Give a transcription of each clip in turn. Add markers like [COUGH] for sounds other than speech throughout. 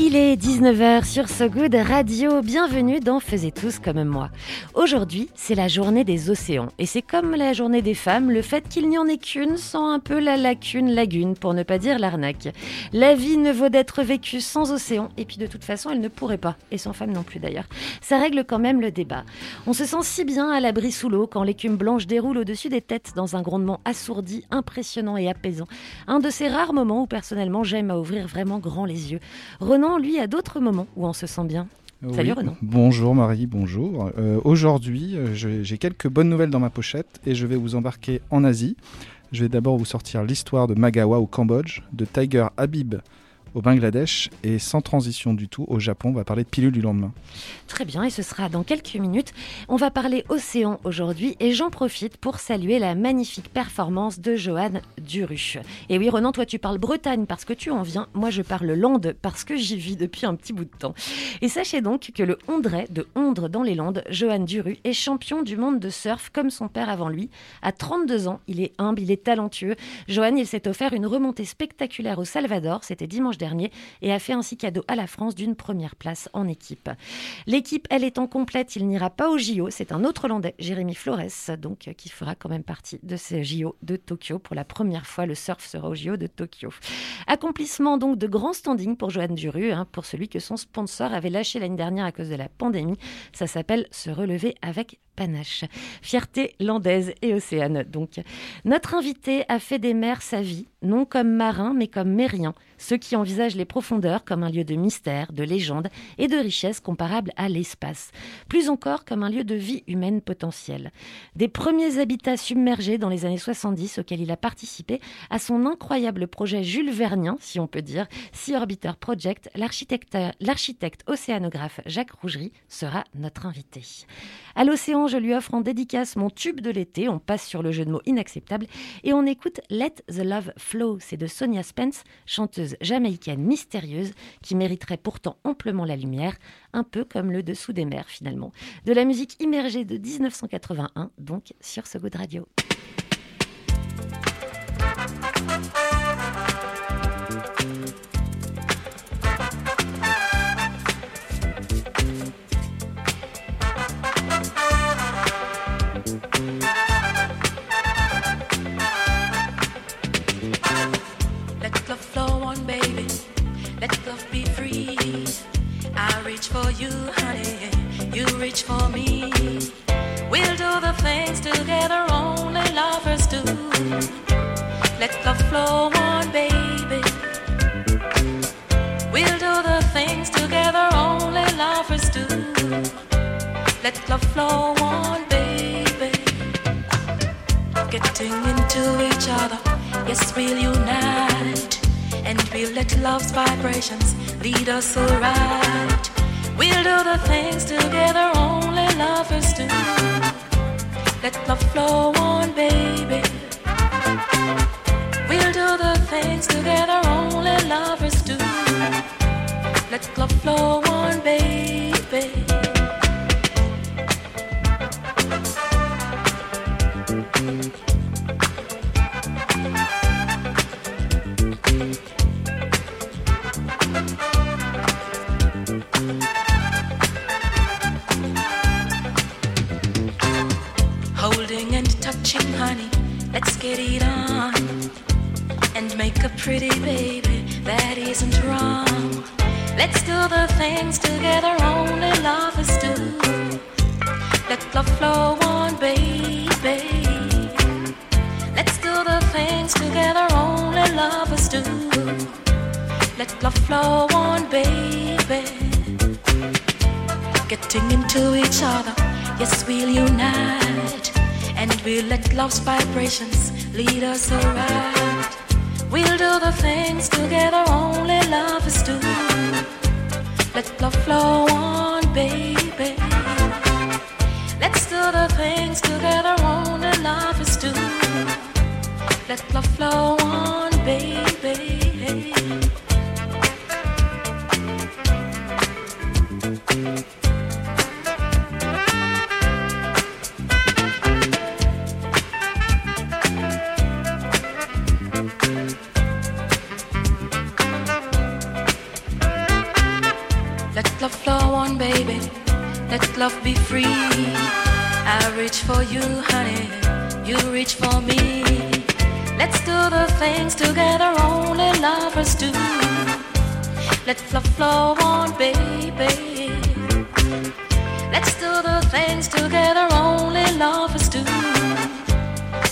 Il est 19h sur So Good Radio. Bienvenue dans Faisez tous comme moi. Aujourd'hui, c'est la journée des océans. Et c'est comme la journée des femmes, le fait qu'il n'y en ait qu'une sent un peu la lacune lagune, pour ne pas dire l'arnaque. La vie ne vaut d'être vécue sans océan. Et puis de toute façon, elle ne pourrait pas. Et sans femme non plus d'ailleurs. Ça règle quand même le débat. On se sent si bien à l'abri sous l'eau quand l'écume blanche déroule au-dessus des têtes dans un grondement assourdi, impressionnant et apaisant. Un de ces rares moments où personnellement j'aime à ouvrir vraiment grand les yeux. Lui, a d'autres moments où on se sent bien. Salut Oui. Renan. Bonjour Marie, bonjour. Euh, Aujourd'hui, euh, j'ai quelques bonnes nouvelles dans ma pochette et je vais vous embarquer en Asie. Je vais d'abord vous sortir l'histoire de Magawa au Cambodge, de Tiger Habib au Bangladesh et sans transition du tout au Japon, on va parler de pilule du lendemain. Très bien, et ce sera dans quelques minutes. On va parler océan aujourd'hui et j'en profite pour saluer la magnifique performance de Johan Duru. Et oui, Renan, toi tu parles Bretagne parce que tu en viens. Moi je parle Landes parce que j'y vis depuis un petit bout de temps. Et sachez donc que le Hondrais de Hondre dans les Landes, Johan Duru, est champion du monde de surf comme son père avant lui. À 32 ans, il est humble, il est talentueux. Johan, il s'est offert une remontée spectaculaire au Salvador, c'était dimanche dernier, et a fait ainsi cadeau à la France d'une première place en équipe. L'équipe, elle étant complète, il n'ira pas au JO. C'est un autre Hollandais, Jérémy Flores, donc euh, qui fera quand même partie de ces JO de Tokyo. Pour la première fois, le surf sera au JO de Tokyo. Accomplissement donc de grand standing pour Johan Duru, hein, pour celui que son sponsor avait lâché l'année dernière à cause de la pandémie. Ça s'appelle se relever avec panache. Fierté landaise et océane donc. Notre invité a fait des mers sa vie, non comme marin mais comme mérien, ceux qui envisagent les profondeurs comme un lieu de mystère, de légende et de richesse comparable à l'espace, plus encore comme un lieu de vie humaine potentielle. Des premiers habitats submergés dans les années 70 auxquels il a participé à son incroyable projet Jules Vernien, si on peut dire, Sea Orbiter Project, l'architecte océanographe Jacques Rougerie sera notre invité. À l'océan, je lui offre en dédicace mon tube de l'été. On passe sur le jeu de mots inacceptable et on écoute Let the Love Flow. C'est de Sonia Spence, chanteuse jamaïcaine mystérieuse qui mériterait pourtant amplement la lumière, un peu comme le dessous des mers finalement. De la musique immergée de 1981, donc sur ce goût de radio. For you, honey. You reach for me. We'll do the things together only lovers do. Let love flow on, baby. We'll do the things together only lovers do. Let love flow on, baby getting into each other. Yes, we'll unite and we'll let love's vibrations lead us alright. We'll do the things together only lovers do. Let love flow on, baby. We'll do the things together only lovers do. Let love flow on, baby. Lead us on.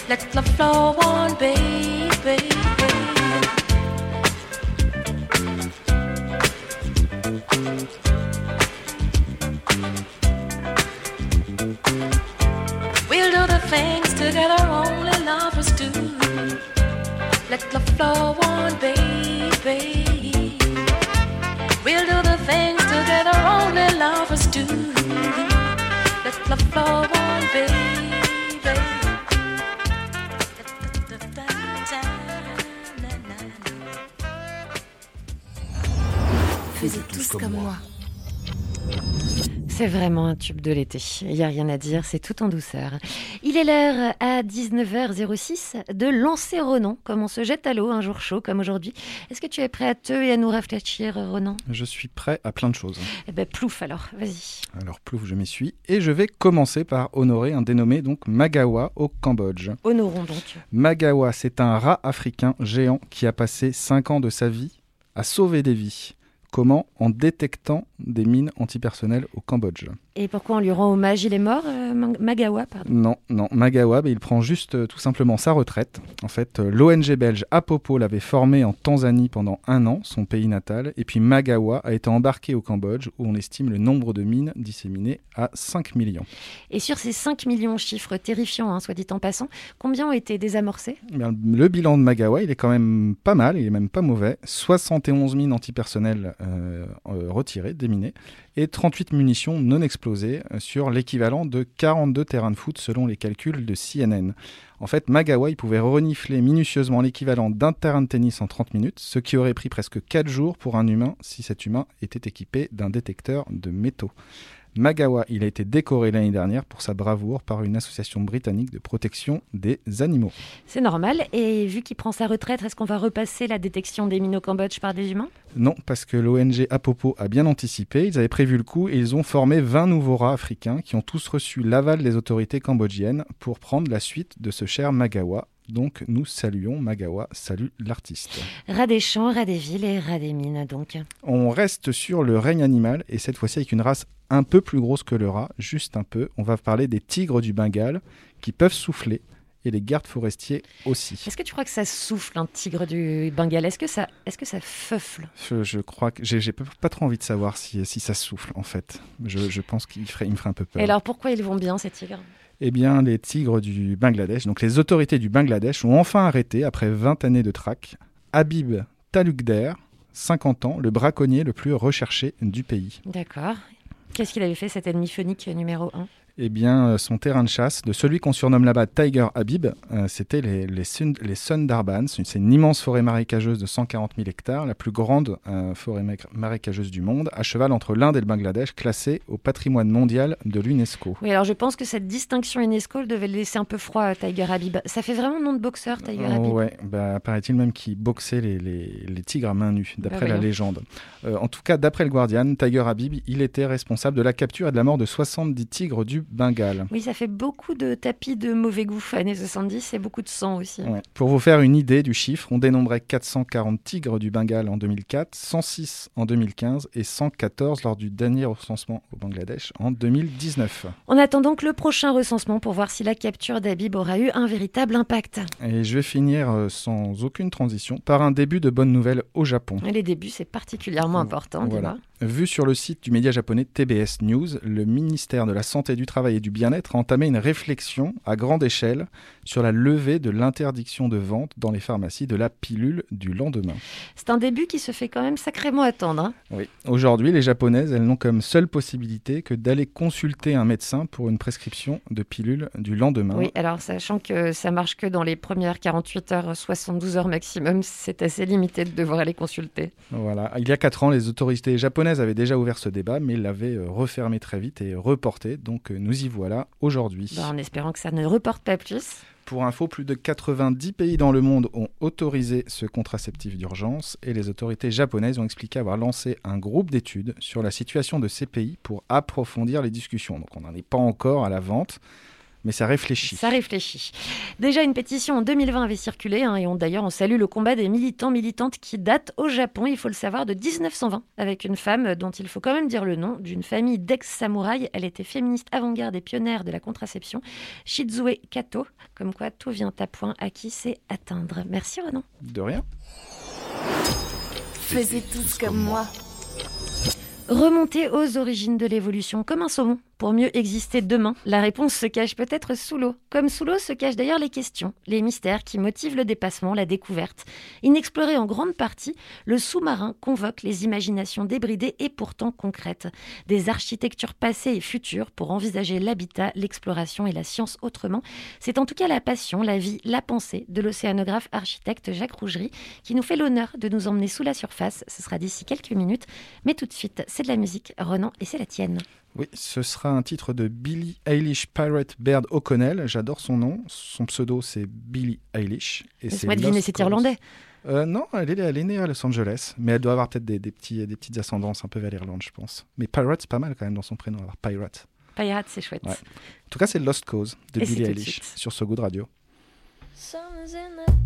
Let the flow on, baby. Vraiment un tube de l'été. Il n'y a rien à dire, c'est tout en douceur. Il est l'heure à 19h06 de lancer Ronan, comme on se jette à l'eau un jour chaud comme aujourd'hui. Est-ce que tu es prêt à te et à nous réfléchir, Ronan Je suis prêt à plein de choses. Eh ben, plouf alors, vas-y. Alors plouf, je m'y suis. Et je vais commencer par honorer un dénommé donc Magawa au Cambodge. Honorons donc. Magawa, c'est un rat africain géant qui a passé 5 ans de sa vie à sauver des vies. Comment En détectant des mines antipersonnelles au Cambodge. Et pourquoi on lui rend hommage? Il est mort, euh, Magawa, pardon. Non, non, Magawa, bah, il prend juste euh, tout simplement sa retraite. En fait, euh, l'ONG belge Apopo l'avait formé en Tanzanie pendant un an, son pays natal, et puis Magawa a été embarqué au Cambodge, où on estime le nombre de mines disséminées à 5 millions. Et sur ces 5 millions, chiffres terrifiants, hein, soit dit en passant, combien ont été désamorcés? Eh bien, le bilan de Magawa, il est quand même pas mal, il est même pas mauvais. 71 mines antipersonnelles retirées, déminées, et 38 munitions non explosées euh, sur l'équivalent de 42 terrains de foot selon les calculs de CNN. En fait, Magawa, il pouvait renifler minutieusement l'équivalent d'un terrain de tennis en 30 minutes, ce qui aurait pris presque 4 jours pour un humain si cet humain était équipé d'un détecteur de métaux. Magawa, il a été décoré l'année dernière pour sa bravoure par une association britannique de protection des animaux. C'est normal. Et vu qu'il prend sa retraite, est-ce qu'on va repasser la détection des mines au Cambodge par des humains? Non, parce que l'ONG Apopo a bien anticipé, ils avaient prévu le coup et ils ont formé 20 nouveaux rats africains qui ont tous reçu l'aval des autorités cambodgiennes pour prendre la suite de ce cher Magawa. Donc nous saluons Magawa, salut l'artiste. Rat des champs, rat des villes et rat des mines, donc. On reste sur le règne animal et cette fois-ci avec une race un peu plus grosse que le rat, juste un peu. On va parler des tigres du Bengale qui peuvent souffler et les gardes forestiers aussi. Est-ce que tu crois que ça souffle, un tigre du Bengale? Est-ce que ça, est-ce que ça feufle Je, je crois que j'ai pas pas trop envie de savoir si, si ça souffle en fait. Je, je pense qu'il ferait, il me ferait un peu peur. Et alors pourquoi ils vont bien, ces tigres? Eh bien, les tigres du Bangladesh, donc les autorités du Bangladesh, ont enfin arrêté, après 20 années de traque, Habib Talukder, 50 ans, le braconnier le plus recherché du pays. D'accord. Qu'est-ce qu'il avait fait, cet ennemi phonique numéro 1 Eh bien, euh, son terrain de chasse, de celui qu'on surnomme là-bas Tiger Habib, euh, c'était les, les, Sun- les Sundarbans. C'est une immense forêt marécageuse de 140 000 hectares, la plus grande euh, forêt ma- marécageuse du monde, à cheval entre l'Inde et le Bangladesh, classée au patrimoine mondial de l'UNESCO. Oui, alors je pense que cette distinction UNESCO elle devait le laisser un peu froid, à Tiger Habib. Ça fait vraiment nom de boxeur, Tiger Habib. Ouais, bah, paraît-il même qu'il boxait les, les- les tigres à main nue, d'après Bah la voyons. légende. Euh, en tout cas, d'après le Guardian, Tiger Habib, il était responsable de la capture et de la mort de 70 tigres du Bengale. Oui, ça fait beaucoup de tapis de mauvais goût années 70 et beaucoup de sang aussi. Ouais. Pour vous faire une idée du chiffre, on dénombrait 440 tigres du Bengale en 2004, 106 en 2015 et 114 lors du dernier recensement au Bangladesh en 2019. On attend donc le prochain recensement pour voir si la capture d'Habib aura eu un véritable impact. Et je vais finir euh, sans aucune transition par un début de bonnes nouvelles au Japon. Et les débuts, c'est particulièrement important, Voilà. Vu sur le site du média japonais TBS News, le ministère de la Santé, du Travail et du Bien-être a entamé une réflexion à grande échelle sur la levée de l'interdiction de vente dans les pharmacies de la pilule du lendemain. C'est un début qui se fait quand même sacrément attendre. hein. Oui. Aujourd'hui, les japonaises, elles n'ont comme seule possibilité que d'aller consulter un médecin pour une prescription de pilule du lendemain. Oui, alors sachant que ça marche que dans les premières 48 heures, 72 heures maximum, c'est assez limité de devoir aller consulter. Voilà. Il y a 4 ans, les autorités japonaises japonaise avait déjà ouvert ce débat, mais l'avait euh, refermé très vite et reporté. Donc euh, nous y voilà aujourd'hui. Bah, en espérant que ça ne reporte pas plus. Pour info, plus de 90 pays dans le monde ont autorisé ce contraceptif d'urgence et les autorités japonaises ont expliqué avoir lancé un groupe d'études sur la situation de ces pays pour approfondir les discussions. Donc on n'en est pas encore à la vente, mais ça réfléchit. Ça réfléchit. Déjà, une pétition en 2020 avait circulé, hein, et on, d'ailleurs, on salue le combat des militants, militantes qui datent au Japon, il faut le savoir, de 1920, avec une femme dont il faut quand même dire le nom, d'une famille d'ex-samouraïs. Elle était féministe avant-garde et pionnière de la contraception, Shizue Kato. Comme quoi, tout vient à point à qui c'est atteindre? Merci Renan. De rien. Faisez tous comme moi. Remonter aux origines de l'évolution comme un saumon pour mieux exister demain La réponse se cache peut-être sous l'eau. Comme sous l'eau se cachent d'ailleurs les questions, les mystères qui motivent le dépassement, la découverte. Inexploré en grande partie, le sous-marin convoque les imaginations débridées et pourtant concrètes. Des architectures passées et futures pour envisager l'habitat, l'exploration et la science autrement. C'est en tout cas la passion, la vie, la pensée de l'océanographe architecte Jacques Rougerie qui nous fait l'honneur de nous emmener sous la surface. Ce sera d'ici quelques minutes. Mais tout de suite, c'est de la musique. Renan, et c'est la tienne. Oui, ce sera un titre de Billie Eilish Pirate Baird O'Connell. J'adore son nom. Son pseudo, c'est Billie Eilish. Et Laisse-moi deviner, c'est irlandais. Euh, non, elle est, elle est, née à Los Angeles, mais elle doit avoir peut-être des, des, petits, des petites ascendances un peu vers l'Irlande, je pense. Mais Pirate, c'est pas mal quand même dans son prénom, alors Pirate. Pirate, c'est chouette. Ouais. En tout cas, c'est Lost Cause de Et Billie c'est Eilish sur So Good Radio. Summer's in the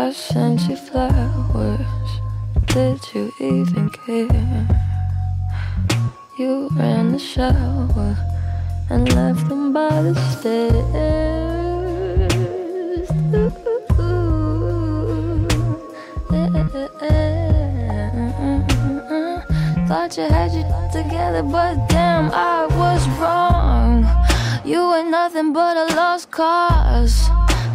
I sent you flowers. Did you even care? You ran the shower and left them by the stairs. Thought you had you together, but damn, I was wrong. You ain't nothing but a lost cause.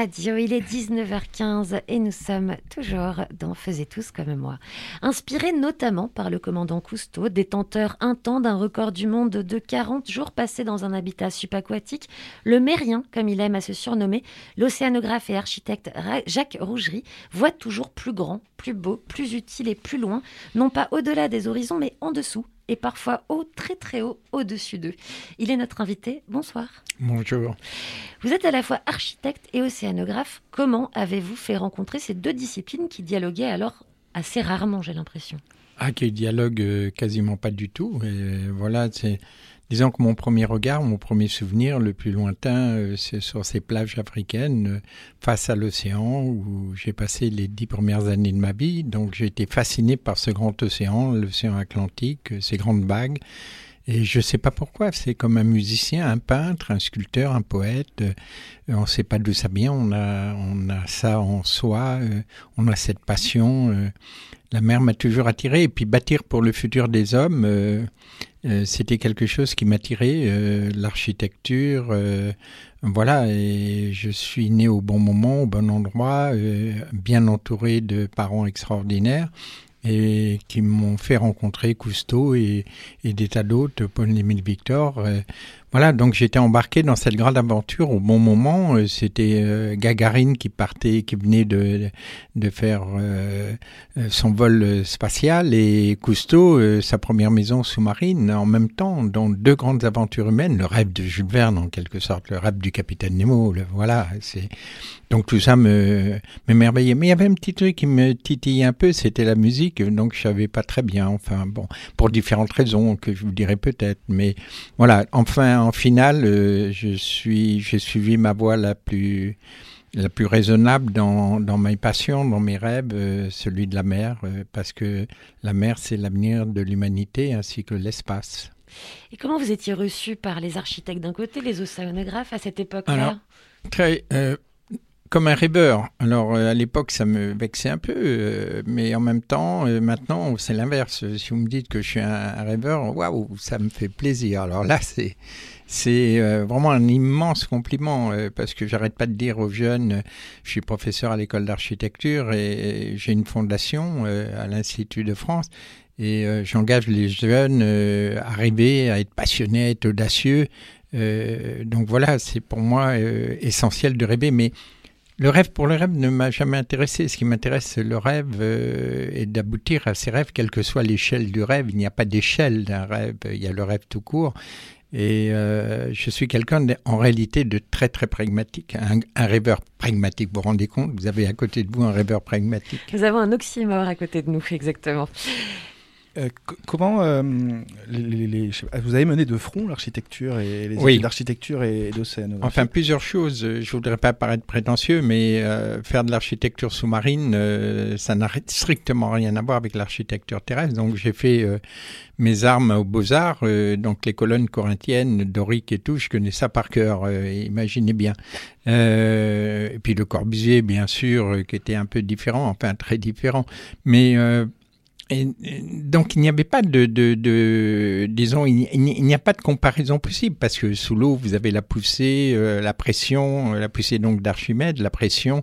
Radio, il est 19h15 et nous sommes toujours dans Faisez tous comme moi. Inspiré notamment par le commandant Cousteau, détenteur un d'un record du monde de 40 jours passés dans un habitat subaquatique, le Mérien, comme il aime à se surnommer, l'océanographe et architecte Jacques Rougerie, voit toujours plus grand, plus beau, plus utile et plus loin, non pas au-delà des horizons, mais en dessous, et parfois haut, très très haut, au-dessus d'eux. Il est notre invité. Bonsoir. Bonjour. Vous êtes à la fois architecte et océanographe. Comment avez-vous fait rencontrer ces deux disciplines qui dialoguaient alors assez rarement, j'ai l'impression? Ah, qui dialogue euh, quasiment pas du tout. Et voilà, c'est. Disons que mon premier regard, mon premier souvenir le plus lointain, euh, c'est sur ces plages africaines euh, face à l'océan où j'ai passé les dix premières années de ma vie. Donc j'ai été fasciné par ce grand océan, l'océan Atlantique, euh, ces grandes vagues. Et je ne sais pas pourquoi, c'est comme un musicien, un peintre, un sculpteur, un poète. euh, on ne sait pas d'où ça vient, on a, on a ça en soi, euh, on a cette passion. euh, la mer m'a toujours attiré. Et puis bâtir pour le futur des hommes, c'était quelque chose qui m'attirait. L'architecture, voilà. Et je suis né au bon moment, au bon endroit, bien entouré de parents extraordinaires et qui m'ont fait rencontrer Cousteau et, des tas d'autres, Paul-Émile Victor. euh, voilà, donc j'étais embarqué dans cette grande aventure au bon moment. Euh, C'était euh, Gagarine qui partait, qui venait de, faire son vol spatial et Cousteau, sa première maison sous-marine, en même temps, dans deux grandes aventures humaines, le rêve de Jules Verne en quelque sorte, le rêve du capitaine Nemo. le- voilà, c'est donc tout ça me m'émerveillait. Mais il y avait un petit truc qui me titillait un peu, c'était la musique. Donc je savais pas très bien. Enfin bon, pour différentes raisons que je vous dirai peut-être. Mais voilà, enfin en finale, euh, je suis, j'ai suivi ma voie la plus la plus raisonnable dans, dans mes passions, dans mes rêves, euh, celui de la mer, euh, parce que la mer, c'est l'avenir de l'humanité ainsi que l'espace. Et comment vous étiez reçu par les architectes d'un côté, les océanographes à cette époque-là? Très, euh, comme un rêveur. Alors, euh, à l'époque, ça me vexait un peu, euh, mais en même temps, euh, maintenant, c'est l'inverse. Si vous me dites que je suis un, rêveur, waouh, ça me fait plaisir. Alors là, c'est c'est vraiment un immense compliment parce que j'arrête pas de dire aux jeunes, je suis professeur à l'école d'architecture et j'ai une fondation à l'Institut de France et j'engage les jeunes à rêver, à être passionnés, à être audacieux. Donc voilà, c'est pour moi essentiel de rêver, mais le rêve pour le rêve ne m'a jamais intéressé. Ce qui m'intéresse, le rêve euh, et d'aboutir à ces rêves, quelle que soit l'échelle du rêve. Il n'y a pas d'échelle d'un rêve, il y a le rêve tout court. Et euh, je suis quelqu'un en réalité de très très pragmatique, un, un rêveur pragmatique. Vous vous rendez compte? Vous avez à côté de vous un rêveur pragmatique. Nous avons un oxymore à côté de nous, exactement. Euh, comment euh, les, les- les- vous avez mené de front l'architecture et les Oui. études d'architecture et, d'océanographie? Enfin, plusieurs choses. Euh, Je voudrais pas paraître prétentieux, mais euh, faire de l'architecture sous-marine, ça n'a ri- strictement rien à voir avec l'architecture terrestre. Donc, j'ai fait mes armes aux Beaux-Arts, euh, donc les colonnes corinthiennes, doriques et tout, je connais ça par cœur, imaginez bien. Et puis le Corbusier, bien sûr, qui était un peu différent, enfin très différent. Mais donc il n'y avait pas de, de, de disons, il n'y- a pas de comparaison possible parce que sous l'eau vous avez la poussée, euh, la pression, euh, la poussée donc d'Archimède, la pression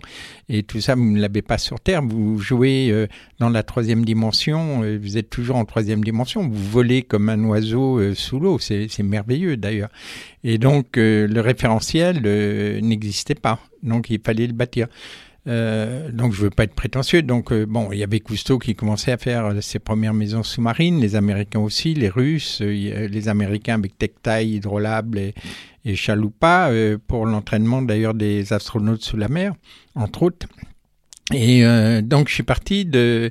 et tout ça vous ne l'avez pas sur Terre. Vous jouez euh, dans la troisième dimension, vous êtes toujours en troisième dimension, vous volez comme un oiseau sous l'eau, c'est merveilleux d'ailleurs. Et donc le référentiel n'existait pas, donc il fallait le bâtir. Euh, donc je veux pas être prétentieux. Donc euh, bon, il y avait Cousteau qui commençait à faire euh, ses premières maisons sous-marines, les Américains aussi, les Russes, les Américains avec Tectail, Hydrolable et, et pour l'entraînement d'ailleurs des astronautes sous la mer, entre autres. Et donc je suis parti de.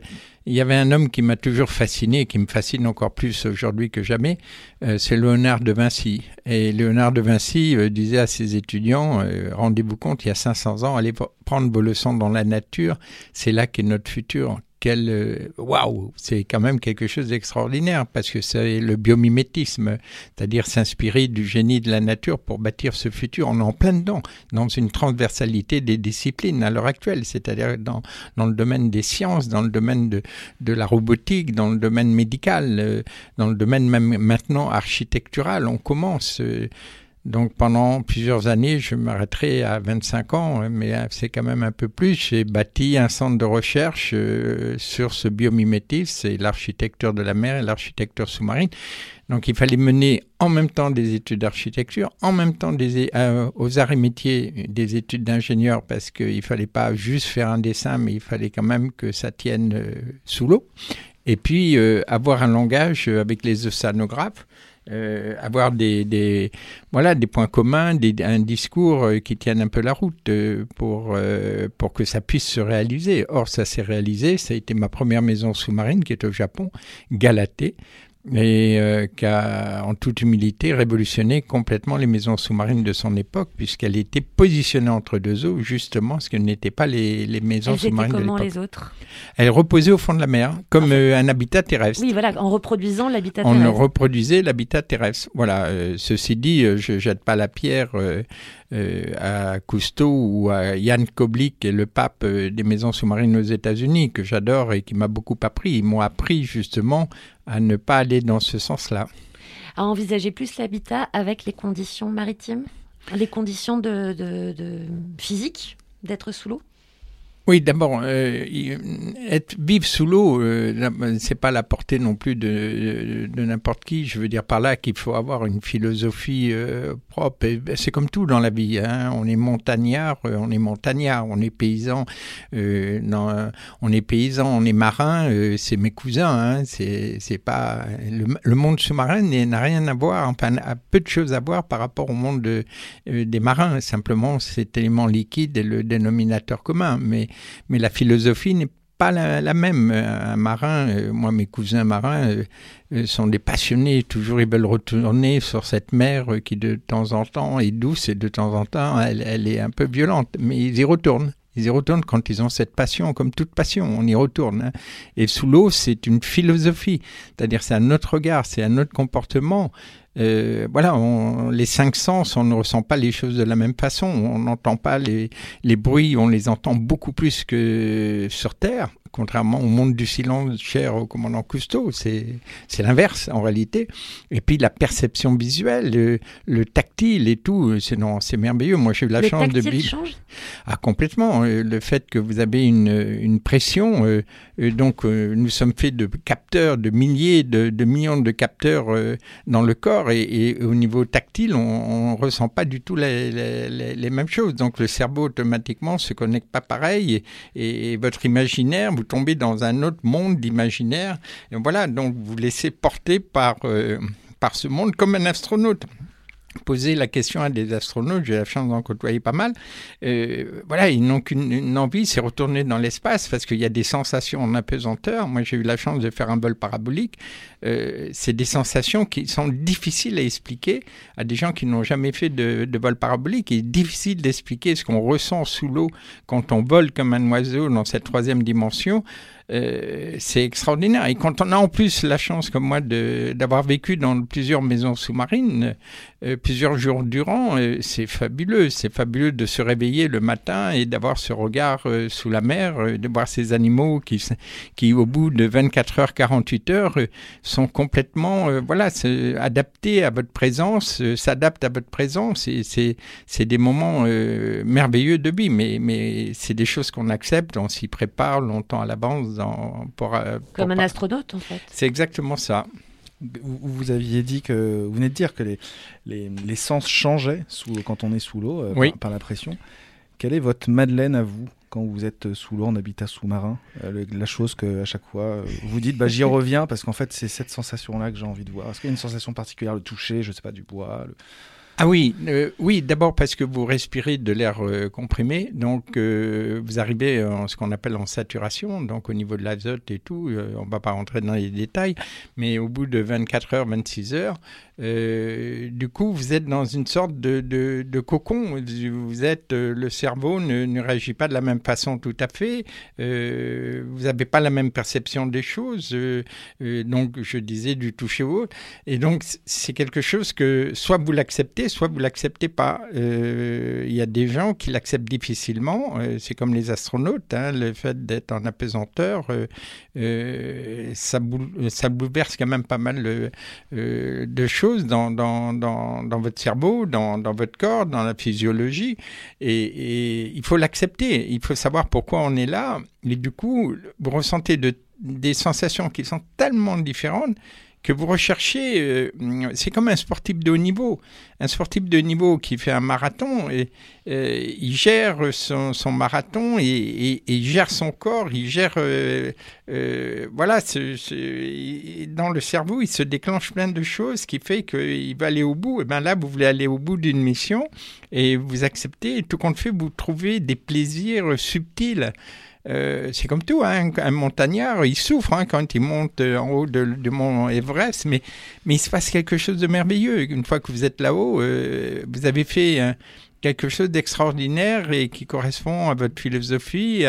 Il y avait un homme qui m'a toujours fasciné, et qui me fascine encore plus aujourd'hui que jamais, euh, c'est Léonard de Vinci. Et Léonard de Vinci euh, disait à ses étudiants, euh, rendez-vous compte, il y a 500 ans, allez prendre vos leçons dans la nature, c'est là qu'est notre futur. Quel euh, waouh, c'est quand même quelque chose d'extraordinaire parce que c'est le biomimétisme, c'est-à-dire s'inspirer du génie de la nature pour bâtir ce futur. On est en plein dedans, dans une transversalité des disciplines à l'heure actuelle, c'est-à-dire dans, dans le domaine des sciences, dans le domaine de, de la robotique, dans le domaine médical, euh, dans le domaine même maintenant architectural. On commence. Euh, donc pendant plusieurs années, je m'arrêterai à 25 ans, mais c'est quand même un peu plus. J'ai bâti un centre de recherche euh, sur ce biomimétisme, c'est l'architecture de la mer et l'architecture sous-marine. Donc il fallait mener en même temps des études d'architecture, en même temps des, euh, aux arts métiers des études d'ingénieur, parce qu'il fallait pas juste faire un dessin, mais il fallait quand même que ça tienne euh, sous l'eau. Et puis avoir un langage avec les océanographes euh, avoir des, voilà, des points communs, un discours euh, qui tienne un peu la route euh, pour, pour que ça puisse se réaliser. Or, ça s'est réalisé. Ça a été ma première maison sous-marine qui est au Japon, Galatée et euh, qui a, en toute humilité, révolutionné complètement les maisons sous-marines de son époque, puisqu'elle était positionnée entre deux eaux, justement, ce que n'étaient pas les, les maisons Elles sous-marines de comment l'époque. les autres? Elle reposait au fond de la mer, comme euh, un habitat terrestre. Oui, voilà, en reproduisant l'habitat On terrestre. reproduisait l'habitat terrestre. Voilà. euh, ceci dit, euh, je jette pas la pierre euh, à Cousteau ou à Yann Koblik, le pape euh, des maisons sous-marines aux États-Unis, que j'adore et qui m'a beaucoup appris. Ils m'ont appris justement à ne pas aller dans ce sens-là. À envisager plus l'habitat avec les conditions maritimes, les conditions de, de physique d'être sous l'eau? Oui, d'abord, euh, être vivre sous l'eau, euh, là, c'est pas la portée non plus de, de, de n'importe qui. Je veux dire par là qu'il faut avoir une philosophie euh, propre. Ben, C'est comme tout dans la vie. Hein. On est montagnard, euh, on est montagnard, on est paysan, euh, dans- on est paysan, on est marin. euh, c'est mes cousins. Hein. C'est pas le, le monde sous-marin n'a rien à voir, enfin a peu de choses à voir par rapport au monde de, des marins. Simplement, cet élément liquide est le dénominateur commun. Mais mais la philosophie n'est pas la, même. Euh, Un marin, euh, moi mes cousins marins euh, sont des passionnés, toujours ils veulent retourner sur cette mer qui de temps en temps est douce et de temps en temps elle, elle est un peu violente, mais ils y retournent. Ils y retournent quand ils ont cette passion, comme toute passion, on y retourne. hein. Et sous l'eau, c'est une philosophie, c'est-à-dire c'est un autre regard, c'est un autre comportement. Euh, voilà, on, les cinq sens, on ne ressent pas les choses de la même façon. On n'entend pas les, les bruits, on les entend beaucoup plus que sur Terre, contrairement au monde du silence cher au commandant Cousteau. C'est l'inverse en réalité. Et puis la perception visuelle, le, le tactile et tout, c'est non, c'est merveilleux. Moi, j'ai eu la le chance de change? Ah, complètement. Euh, Le fait que vous avez une, une pression, euh, euh, donc euh, nous sommes faits de capteurs, de milliers, de, de millions de capteurs euh, dans le corps et, et au niveau tactile, on ne ressent pas du tout les, les, les- les mêmes choses. Donc le cerveau automatiquement se connecte pas pareil et, et votre imaginaire, vous tombez dans un autre monde d'imaginaire. Et voilà, donc vous laissez porter par, euh, par ce monde comme un astronaute poser la question à des astronautes, j'ai la chance d'en côtoyer pas mal, euh, voilà, ils n'ont qu'une une envie, c'est retourner dans l'espace parce qu'il y a des sensations en apesanteur. Moi, j'ai eu la chance de faire un vol parabolique. Euh, c'est des sensations qui sont difficiles à expliquer à des gens qui n'ont jamais fait de, de vol parabolique. Il est difficile d'expliquer ce qu'on ressent sous l'eau quand on vole comme un oiseau dans cette troisième dimension. Euh, c'est extraordinaire. Et quand on a en plus la chance, comme moi, d'avoir vécu dans plusieurs maisons sous-marines, euh, plusieurs jours durant, euh, c'est fabuleux. C'est fabuleux de se réveiller le matin et d'avoir ce regard euh, sous la mer, euh, de voir ces animaux qui, qui au bout de 24 heures, 48 heures, sont complètement voilà, adaptés à votre présence, s'adaptent à votre présence. C'est des moments merveilleux de vie, mais, mais c'est des choses qu'on accepte, on s'y prépare longtemps à l'avance. Dans- Pour, euh, pour comme un astronaute en fait. C'est exactement ça. Vous, vous aviez dit que vous venez de dire que les, les, les sens changeaient sous, quand on est sous l'eau euh, Oui. par, par la pression. Quelle est votre Madeleine à vous quand vous êtes sous l'eau en habitat sous-marin? Euh, La chose que à chaque fois vous dites, bah, j'y [LAUGHS] reviens parce qu'en fait c'est cette sensation-là que j'ai envie de voir. Est-ce qu'il y a une sensation particulière, le toucher, je sais pas, du bois le- Ah oui, euh, oui. D'abord parce que vous respirez de l'air euh, comprimé, donc euh, vous arrivez en ce qu'on appelle en saturation, donc au niveau de l'azote et tout. on va pas rentrer dans les détails, mais au bout de 24 heures, 26 heures, euh, du coup, vous êtes dans une sorte de, de, cocon. Vous êtes, euh, le cerveau ne, ne réagit pas de la même façon tout à fait. Euh, vous n'avez pas la même perception des choses. donc, je disais du toucher au autre. Et donc, c'est quelque chose que soit vous l'acceptez, soit vous l'acceptez pas. Il y a des gens qui l'acceptent difficilement. C'est comme les astronautes. hein, le fait d'être en apesanteur, ça, boule- ça bouleverse quand même pas mal de choses dans, dans, dans, votre cerveau, dans, dans votre corps, dans la physiologie. Et, et il faut l'accepter. Il faut savoir pourquoi on est là. Et du coup, vous ressentez de, des sensations qui sont tellement différentes que vous recherchez, euh, c'est comme un sportif de haut niveau. Un sportif de haut niveau qui fait un marathon, et, euh, il gère son, marathon et, il gère son corps, il gère... euh, voilà, dans le cerveau, il se déclenche plein de choses qui fait qu'il va aller au bout. Et bien là, vous voulez aller au bout d'une mission et vous acceptez, et tout compte fait, vous trouvez des plaisirs subtils. Euh, c'est comme tout, hein, un montagnard, il souffre hein, quand il monte euh, en haut de, mont Everest, mais, il se passe quelque chose de merveilleux. Une fois que vous êtes là-haut, euh, vous avez fait quelque chose d'extraordinaire et qui correspond à votre philosophie.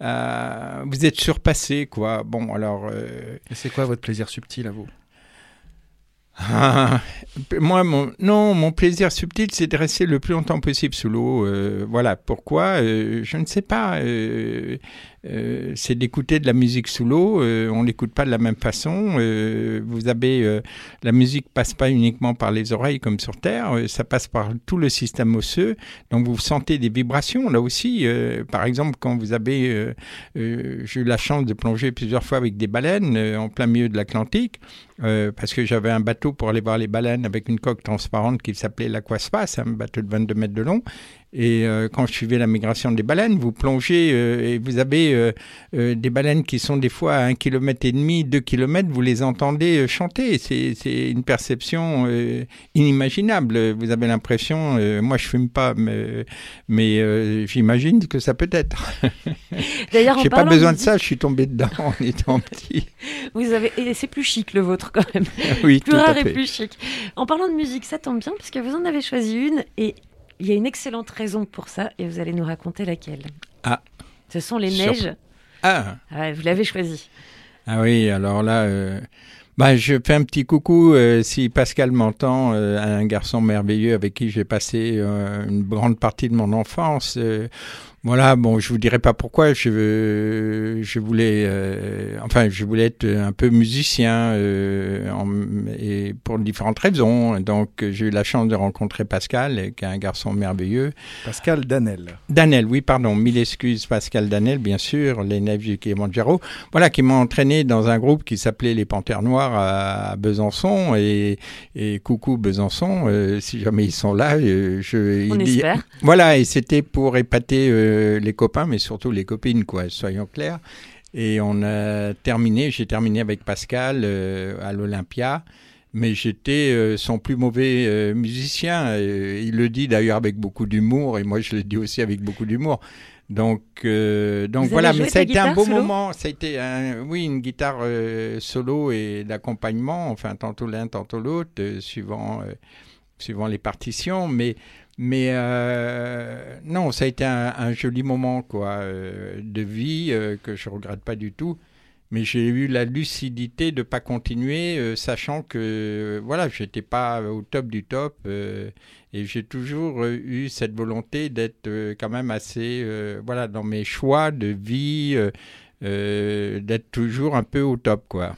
Vous êtes surpassé, quoi. Bon, alors. euh, c'est quoi votre plaisir subtil à vous? Ah, moi, mon, non, mon plaisir subtil, c'est de rester le plus longtemps possible sous l'eau. euh, voilà. Pourquoi? Euh, Je ne sais pas. euh, euh, c'est d'écouter de la musique sous l'eau. euh, on l'écoute pas de la même façon. euh, vous avez euh, la musique passe pas uniquement par les oreilles comme sur Terre. ça passe par tout le système osseux. Donc vous sentez des vibrations là aussi. par exemple, quand vous avez, j'ai eu la chance de plonger plusieurs fois avec des baleines en plein milieu de l'Atlantique. Parce que j'avais un bateau pour aller voir les baleines avec une coque transparente qui s'appelait l'Aquaspace, un bateau de 22 mètres de long. Et euh, quand je suivais la migration des baleines, vous plongez euh, et vous avez euh, des baleines qui sont des fois à un kilomètre et demi, deux kilomètres, vous les entendez chanter. C'est une perception inimaginable. Vous avez l'impression, moi je fume pas, mais, mais j'imagine que ça peut être. [LAUGHS] D'ailleurs, J'ai pas besoin de ça, je suis tombé dedans en étant petit. [LAUGHS] Vous avez et c'est plus chic le vôtre quand même. Oui, [LAUGHS] plus tout à rare et fait. plus chic. En parlant de musique, ça tombe bien puisque vous en avez choisi une et il y a une excellente raison pour ça et vous allez nous raconter laquelle. Ah. Ce sont les neiges. Ah. Ah vous l'avez choisi. Ah oui, alors là, euh, bah, je fais un petit coucou euh, si Pascal m'entend, euh, un garçon merveilleux avec qui j'ai passé une grande partie de mon enfance. Euh, voilà, bon, je vous dirai pas pourquoi. Je, je voulais, euh, enfin, je voulais être un peu musicien euh, en- et pour différentes raisons. Donc, j'ai eu la chance de rencontrer Pascal, euh, qui est un garçon merveilleux. Pascal Danel. Danel, oui, pardon, mille excuses, Pascal Danel, bien sûr, les neiges du Kilimanjaro. Voilà, qui m'a entraîné dans un groupe qui s'appelait les Panthères Noires à, à Besançon. Et, et coucou Besançon, euh, si jamais ils sont là, euh, je. On il espère. Voilà, et c'était pour épater euh, les copains, mais surtout les copines, quoi, soyons clairs. Et on a terminé, j'ai terminé avec Pascal euh, à l'Olympia. Mais j'étais euh, son plus mauvais euh, musicien. Il le dit d'ailleurs avec beaucoup d'humour, et moi je le dis aussi avec beaucoup d'humour. Donc, donc voilà, mais ça a été un beau moment. Ça a été, un- oui, une guitare solo et d'accompagnement, enfin tantôt l'un, tantôt l'autre, suivant, suivant les partitions. Mais, mais euh, non, ça a été un, un joli moment quoi, euh, de vie euh, que je regrette pas du tout. Mais j'ai eu la lucidité de pas continuer, euh, sachant que voilà, j'étais pas au top du top, euh, et j'ai toujours eu cette volonté d'être quand même assez, euh, voilà, dans mes choix de vie, euh, euh, d'être toujours un peu au top, quoi.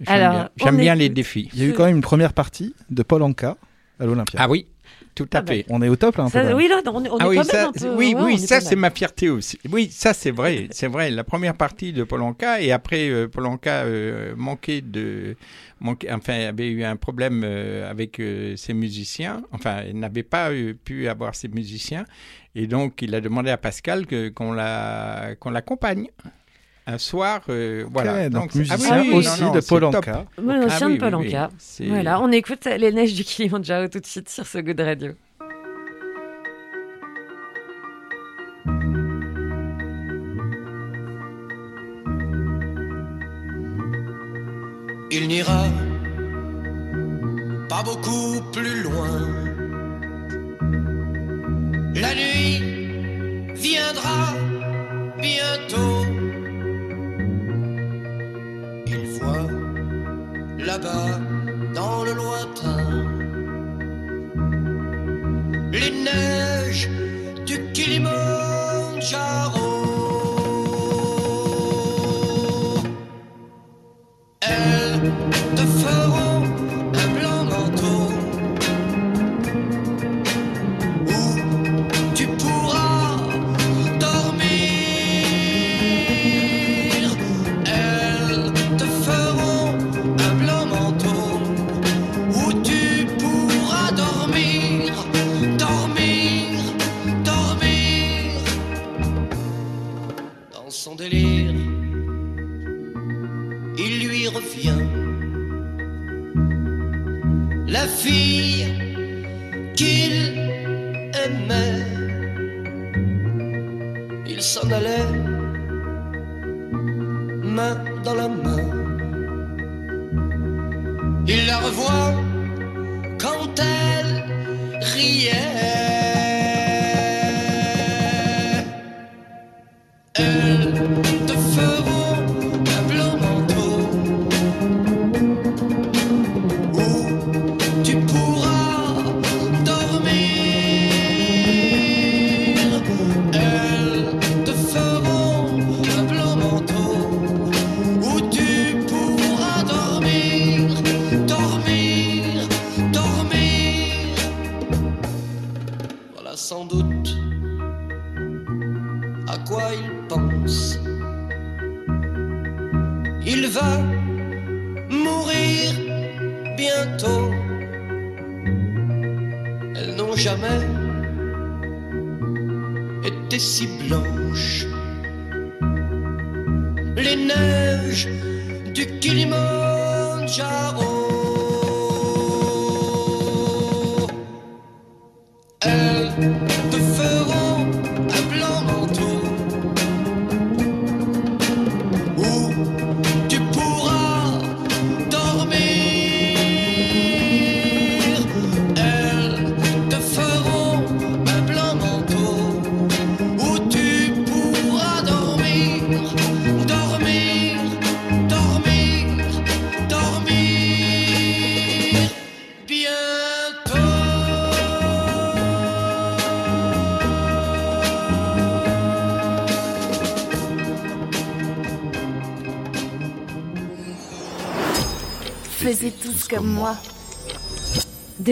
J'aime Alors, bien, bien les défis. Il y a eu quand même une première partie de Paul Anka à l'Olympia. Ah oui, tout à Ah bah. On est au top là un peu. Ça- même. oui, là, on est, ah oui, quand ça, même un peu. oui, ouais, oui, ça c'est ma fierté aussi. Oui, ça c'est vrai, c'est vrai. La première partie de Polanka et après euh, Polanka euh, manquait de, manquait, enfin avait eu un problème euh, avec euh, ses musiciens. Enfin, il n'avait pas pu avoir ses musiciens et donc il a demandé à Pascal qu'on la qu'on l'accompagne. Un soir, euh, voilà. Donc musicien ah oui, oui, aussi non, non, de c'est Paul top. Anka. Moi, Ah l'ancien oui, de Paul oui, oui. Anka. C'est- Voilà, on écoute les neiges du Kilimanjaro tout de suite sur ce Good Radio. Il n'ira pas beaucoup plus loin. La nuit viendra bientôt. Là-bas dans le lointain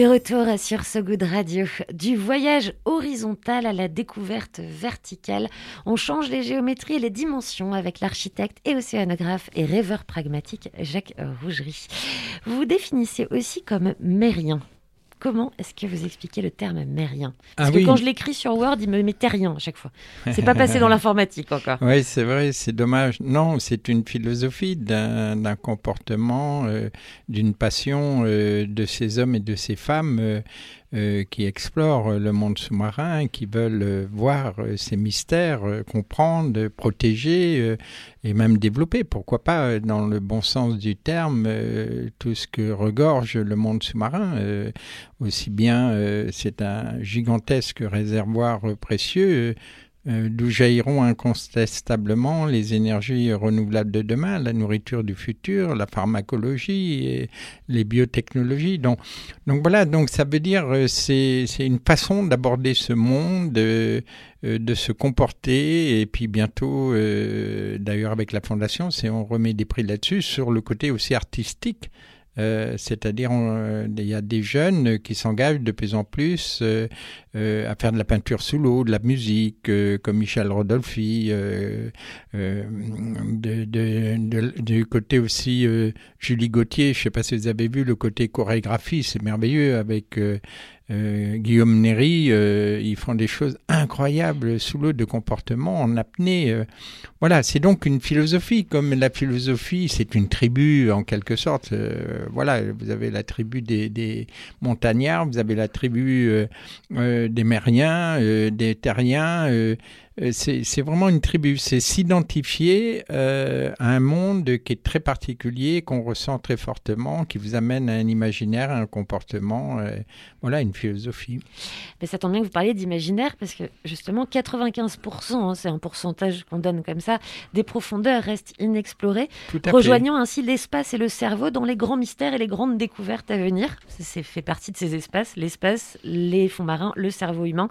retour sur So Good Radio, du voyage horizontal à la découverte verticale, on change les géométries et les dimensions avec l'architecte et océanographe et rêveur pragmatique Jacques Rougerie. Vous vous définissez aussi comme mérien. Comment est-ce que vous expliquez le terme mérien Parce Ah que oui. quand je l'écris sur Word, il me met terrien à chaque fois. C'est pas passé dans [LAUGHS] l'informatique encore. Oui, c'est vrai, c'est dommage. Non, c'est une philosophie d'un comportement, euh, d'une passion euh, de ces hommes et de ces femmes euh, qui explorent le monde sous-marin, qui veulent euh, voir euh, ces mystères, comprendre, protéger et même développer, pourquoi pas, dans le bon sens du terme, tout ce que regorge le monde sous-marin. aussi bien, c'est un gigantesque réservoir précieux. Euh, euh, d'où jailliront incontestablement les énergies renouvelables de demain, la nourriture du futur, la pharmacologie et les biotechnologies. Donc, donc voilà, donc ça veut dire euh, c'est une façon d'aborder ce monde, euh, euh, de se comporter et puis bientôt, d'ailleurs avec la fondation, c'est on remet des prix là-dessus sur le côté aussi artistique. Euh, C'est-à-dire, on- il y a des jeunes qui s'engagent de plus en plus euh, euh, à faire de la peinture sous l'eau, de la musique, euh, comme Michel euh, euh, de- du côté aussi euh, Julie Gauthier. Je ne sais pas si vous avez vu le côté chorégraphie, c'est merveilleux avec euh, Guillaume Néry, euh, ils font des choses incroyables sous l'eau de comportement en apnée. euh. voilà, c'est donc une philosophie. Comme la philosophie, c'est une tribu en quelque sorte. euh, voilà, vous avez la tribu des, des montagnards, vous avez la tribu euh, euh, des mériens, des terriens. Euh, c'est vraiment une tribu, c'est s'identifier euh, à un monde qui est très particulier, qu'on ressent très fortement, qui vous amène à un imaginaire, à un comportement, euh, voilà, une philosophie. Mais ça tombe bien que vous parliez d'imaginaire parce que justement 95%, hein, c'est un pourcentage qu'on donne comme ça, des profondeurs restent inexplorées, rejoignant ainsi l'espace et le cerveau dans les grands mystères et les grandes découvertes à venir. C'est fait partie de ces espaces, l'espace, les fonds marins, le cerveau humain,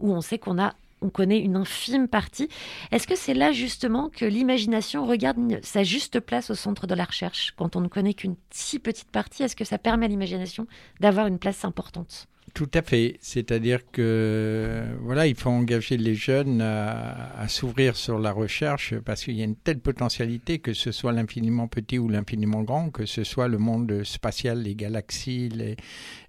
où on sait qu'on a on connaît une infime partie. Est-ce que c'est là justement que l'imagination regarde sa juste place au centre de la recherche? Quand on ne connaît qu'une si petite partie, est-ce que ça permet à l'imagination d'avoir une place importante? Tout à fait. C'est-à-dire que voilà, il faut engager les jeunes à, à s'ouvrir sur la recherche parce qu'il y a une telle potentialité que ce soit l'infiniment petit ou l'infiniment grand, que ce soit le monde spatial, les galaxies, les,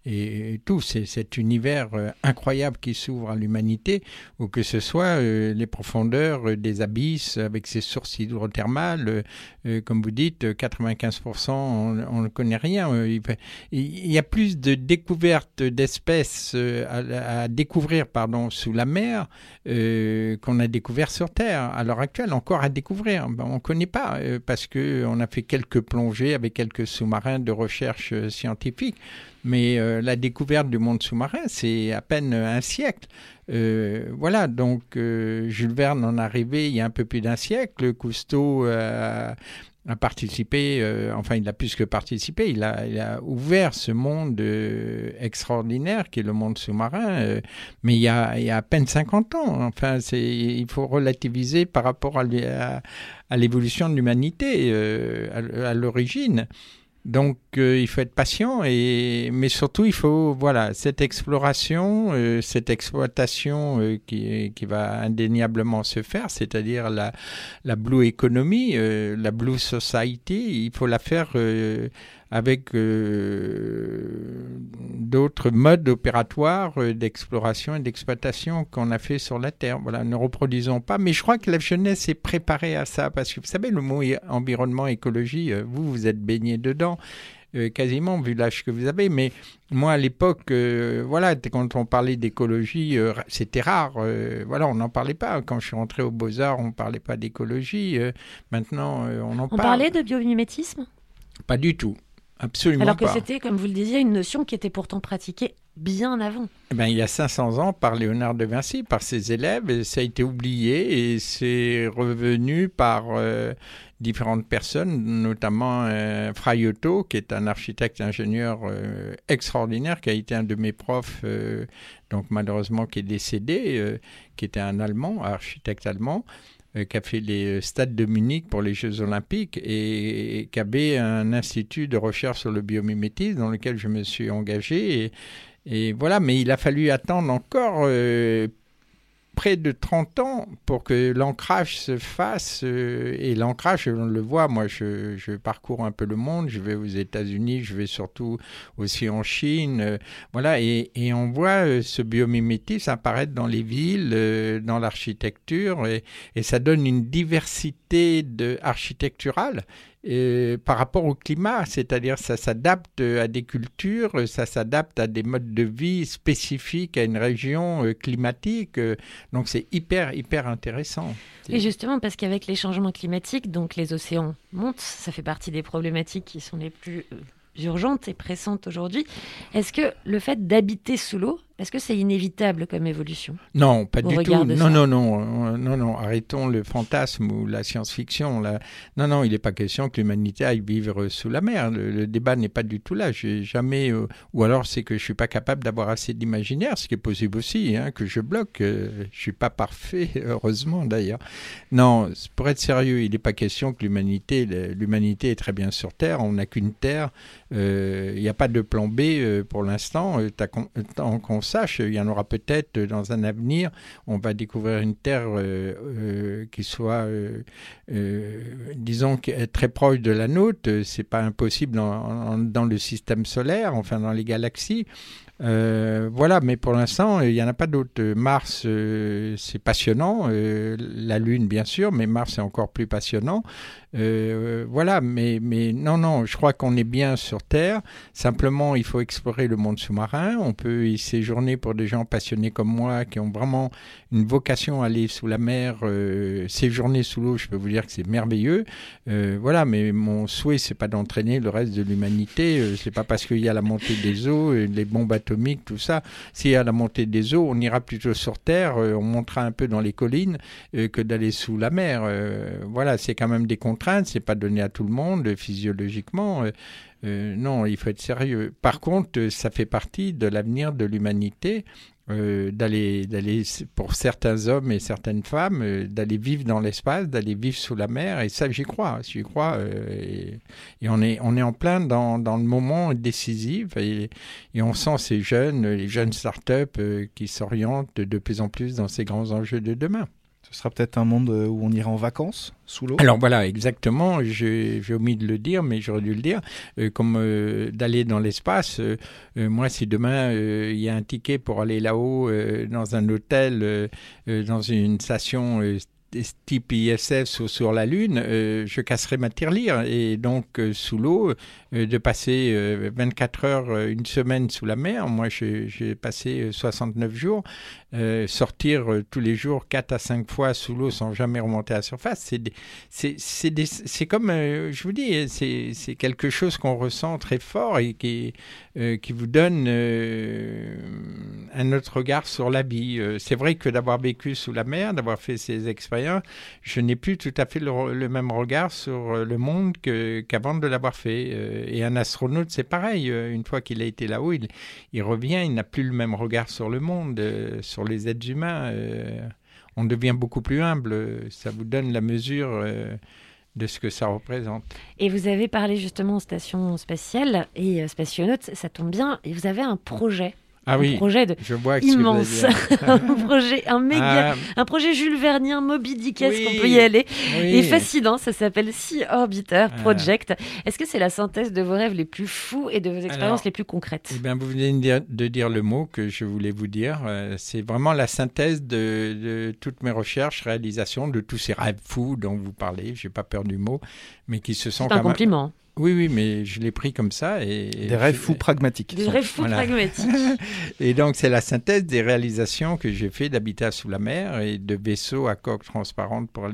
et tout, c'est cet univers euh, incroyable qui s'ouvre à l'humanité, ou que ce soit euh, les profondeurs euh, des abysses avec ces sources hydrothermales, comme vous dites, 95% on ne connaît rien. Il y a plus de découvertes d'espèces à, découvrir pardon, sous la mer qu'on a découvert sur Terre. À l'heure actuelle, encore à découvrir. Ben, on ne connaît pas euh, parce qu'on a fait quelques plongées avec quelques sous-marins de recherche scientifique. Mais euh, la découverte du monde sous-marin, c'est à peine un siècle. Euh, voilà, donc euh, Jules Verne en est arrivé il y a un peu plus d'un siècle. Cousteau a participé, enfin il a plus que participé, il a, ouvert ce monde extraordinaire qui est le monde sous-marin, mais il y, a, à peine 50 ans. Enfin, il faut relativiser par rapport à, l'é- à- à l'évolution de l'humanité à l'origine. Donc euh, il faut être patient et mais surtout il faut voilà cette exploration, euh, cette exploitation euh, qui qui va indéniablement se faire, c'est-à-dire la la blue economy, la blue society, il faut la faire avec euh, d'autres modes opératoires euh, d'exploration et d'exploitation qu'on a fait sur la Terre. Voilà, ne reproduisons pas. Mais je crois que la jeunesse est préparée à ça parce que vous savez, le mot environnement, écologie, euh, vous, vous êtes baigné dedans. euh, quasiment vu l'âge que vous avez, mais moi à l'époque, euh, voilà, quand on parlait d'écologie, euh, c'était rare. voilà, on n'en parlait pas. Quand je suis rentré aux Beaux Arts, on parlait pas d'écologie. maintenant, on en On parle. parlait de biomimétisme? Pas du tout, absolument Alors que c'était, comme vous le disiez, une notion qui était pourtant pratiquée bien avant. Eh ben, il y a 500 ans par Léonard de Vinci, par ses élèves, et ça a été oublié et c'est revenu par euh, différentes personnes, notamment euh, Fra Otto, qui est un architecte ingénieur euh, extraordinaire, qui a été un de mes profs, euh, donc malheureusement qui est décédé, qui était un Allemand, architecte allemand qui a fait les euh, stades de Munich pour les Jeux Olympiques et, qui avait un institut de recherche sur le biomimétisme dans lequel je me suis engagé. Et voilà, mais il a fallu attendre encore euh, près de 30 ans pour que l'ancrage se fasse. euh, et l'ancrage, on le voit, moi je, parcours un peu le monde, je vais aux États-Unis, je vais surtout aussi en Chine. euh, voilà, et, on voit euh, ce biomimétisme apparaître dans les villes, dans l'architecture, et, ça donne une diversité architecturale par rapport au climat, c'est-à-dire ça s'adapte à des cultures, ça s'adapte à des modes de vie spécifiques à une région euh, climatique. euh, donc c'est hyper, hyper intéressant. Et justement, parce qu'avec les changements climatiques, donc les océans montent, ça fait partie des problématiques qui sont les plus euh, urgentes et pressantes aujourd'hui. Est-ce que le fait d'habiter sous l'eau, est-ce que c'est inévitable comme évolution Non, pas au du tout. Non, non, non, euh, non, non. Arrêtons le fantasme ou la science-fiction. Non, non, il n'est pas question que l'humanité aille vivre sous la mer. Le, le débat n'est pas du tout là. J'ai jamais, euh, ou alors c'est que je suis pas capable d'avoir assez d'imaginaire, ce qui est possible aussi, hein, que je bloque. Euh, je suis pas parfait, [LAUGHS] heureusement d'ailleurs. Non, pour être sérieux, il n'est pas question que l'humanité, l'humanité est très bien sur Terre. On n'a qu'une Terre. Euh, Il n'y a pas de plan B pour l'instant. Tant qu'on sache, il y en aura peut-être euh, dans un avenir. On va découvrir une Terre euh, euh, qui soit, disons, très proche de la nôtre. C'est pas impossible dans, le système solaire, enfin dans les galaxies. Voilà, mais pour l'instant, il n'y en a pas d'autres. Mars, c'est passionnant. La Lune, bien sûr, mais Mars, c'est encore plus passionnant. Euh, voilà, mais, mais non, non, je crois qu'on est bien sur Terre. Simplement, il faut explorer le monde sous-marin. On peut y séjourner pour des gens passionnés comme moi, qui ont vraiment une vocation à aller sous la mer, euh, séjourner sous l'eau. Je peux vous dire que c'est merveilleux. Euh, voilà, mais mon souhait, c'est pas d'entraîner le reste de l'humanité. C'est pas parce qu'il y a la montée des eaux, les bombes atomiques, tout ça. S'il y a la montée des eaux, on ira plutôt sur Terre. on montera un peu dans les collines que d'aller sous la mer. Voilà, c'est quand même des contraintes. C'est pas donné à tout le monde euh, physiologiquement. Euh, euh, non, il faut être sérieux. Par contre, ça fait partie de l'avenir de l'humanité. d'aller d'aller pour certains hommes et certaines femmes d'aller vivre dans l'espace d'aller vivre sous la mer et ça j'y crois j'y crois et, on est on est en plein dans, dans le moment décisif et, et on sent ces jeunes les jeunes start-up qui s'orientent de plus en plus dans ces grands enjeux de demain Ce sera peut-être un monde euh, où on ira en vacances sous l'eau. alors voilà, exactement, j'ai omis de le dire, mais j'aurais dû le dire, euh, comme euh, d'aller dans l'espace. moi, si demain il y a un ticket pour aller là-haut, dans un hôtel, dans une station type ISS sur, sur la Lune, je casserai ma tirelire. Et donc, sous l'eau, de passer euh, 24 heures, euh, une semaine sous la mer, moi j'ai passé euh, 69 jours, euh, sortir euh, tous les jours 4 à 5 fois sous l'eau sans jamais remonter à la surface, c'est comme, euh, je vous dis, c'est quelque chose qu'on ressent très fort et qui, euh, qui vous donne euh, un autre regard sur la vie. Euh, c'est vrai que d'avoir vécu sous la mer, d'avoir fait ces expériences, je n'ai plus tout à fait le, même regard sur euh, le monde qu'avant de l'avoir fait. Et un astronaute, c'est pareil. Euh, Une fois qu'il a été là-haut, il, revient, il n'a plus le même regard sur le monde, euh, sur les êtres humains. euh, on devient beaucoup plus humble. Ça vous donne la mesure de ce que ça représente. Et vous avez parlé justement station spatiale et spationaute, ça tombe bien. Et vous avez un projet. Ah un oui, projet de je vois immense, [LAUGHS] un projet, un méga, Ah, un projet Jules Vernien, Moby Dickesque, Oui, on peut y aller. oui. Et fascinant, ça s'appelle Sea Orbiter Ah. Project. Est-ce que c'est la synthèse de vos rêves les plus fous et de vos expériences Alors, les plus concrètes? Eh bien, vous venez de dire, le mot que je voulais vous dire. Euh, c'est vraiment la synthèse de, de toutes mes recherches, réalisations, de tous ces rêves fous dont vous parlez. J'ai pas peur du mot, mais qui se sont C'est un même- compliment. Oui, oui, mais je l'ai pris comme ça. Et, et Des rêves fous pragmatiques. Des rêves fous Voilà. pragmatiques. [LAUGHS] Et donc, c'est la synthèse des réalisations que j'ai fait d'habitat sous la mer et de vaisseaux à coque transparente pour